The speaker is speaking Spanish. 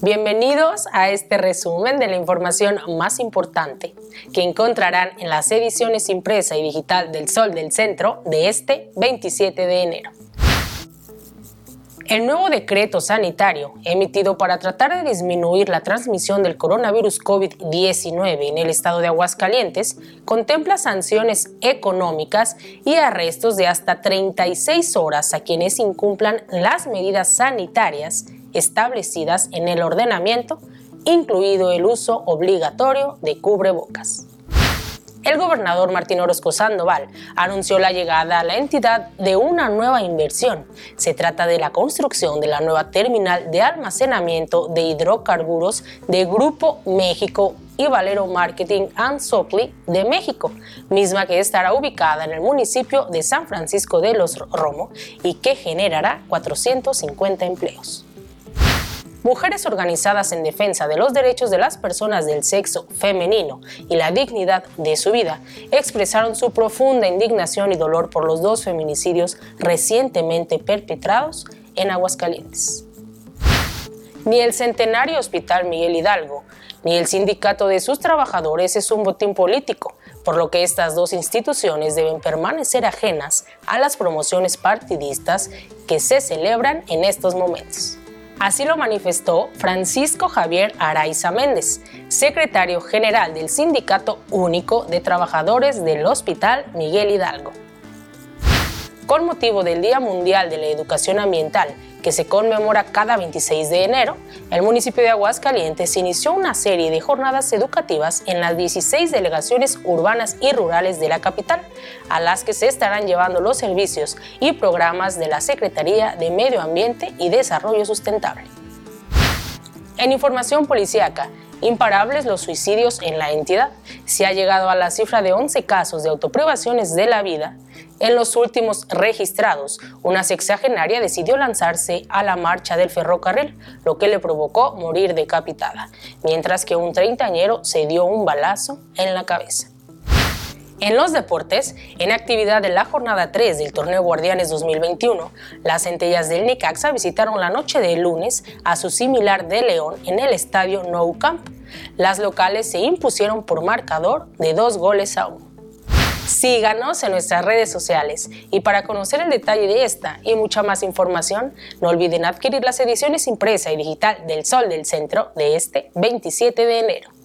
Bienvenidos a este resumen de la información más importante que encontrarán en las ediciones impresa y digital del Sol del Centro de este 27 de enero. El nuevo decreto sanitario emitido para tratar de disminuir la transmisión del coronavirus COVID-19 en el estado de Aguascalientes contempla sanciones económicas y arrestos de hasta 36 horas a quienes incumplan las medidas sanitarias establecidas en el ordenamiento, incluido el uso obligatorio de cubrebocas. El gobernador Martín Orozco Sandoval anunció la llegada a la entidad de una nueva inversión. Se trata de la construcción de la nueva terminal de almacenamiento de hidrocarburos de Grupo México y Valero Marketing and Supply de México, misma que estará ubicada en el municipio de San Francisco de los Romo y que generará 450 empleos. Mujeres organizadas en defensa de los derechos de las personas del sexo femenino y la dignidad de su vida expresaron su profunda indignación y dolor por los dos feminicidios recientemente perpetrados en Aguascalientes. Ni el Centenario Hospital Miguel Hidalgo ni el sindicato de sus trabajadores es un botín político, por lo que estas dos instituciones deben permanecer ajenas a las promociones partidistas que se celebran en estos momentos. Así lo manifestó Francisco Javier Araiza Méndez, secretario general del Sindicato Único de Trabajadores del Hospital Miguel Hidalgo. Con motivo del Día Mundial de la Educación Ambiental, que se conmemora cada 26 de enero, el municipio de Aguascalientes inició una serie de jornadas educativas en las 16 delegaciones urbanas y rurales de la capital, a las que se estarán llevando los servicios y programas de la Secretaría de Medio Ambiente y Desarrollo Sustentable. En información policíaca, imparables los suicidios en la entidad. Se ha llegado a la cifra de 11 casos de autoprivaciones de la vida. En los últimos registrados, una sexagenaria decidió lanzarse a la marcha del ferrocarril, lo que le provocó morir decapitada, mientras que un treintañero se dio un balazo en la cabeza. En los deportes, en actividad de la jornada 3 del torneo Guardianes 2021, las centellas del Necaxa visitaron la noche de lunes a su similar de León en el estadio Nou Camp. Las locales se impusieron por marcador de dos goles a uno. Síganos en nuestras redes sociales y para conocer el detalle de esta y mucha más información, no olviden adquirir las ediciones impresa y digital del Sol del Centro de este 27 de enero.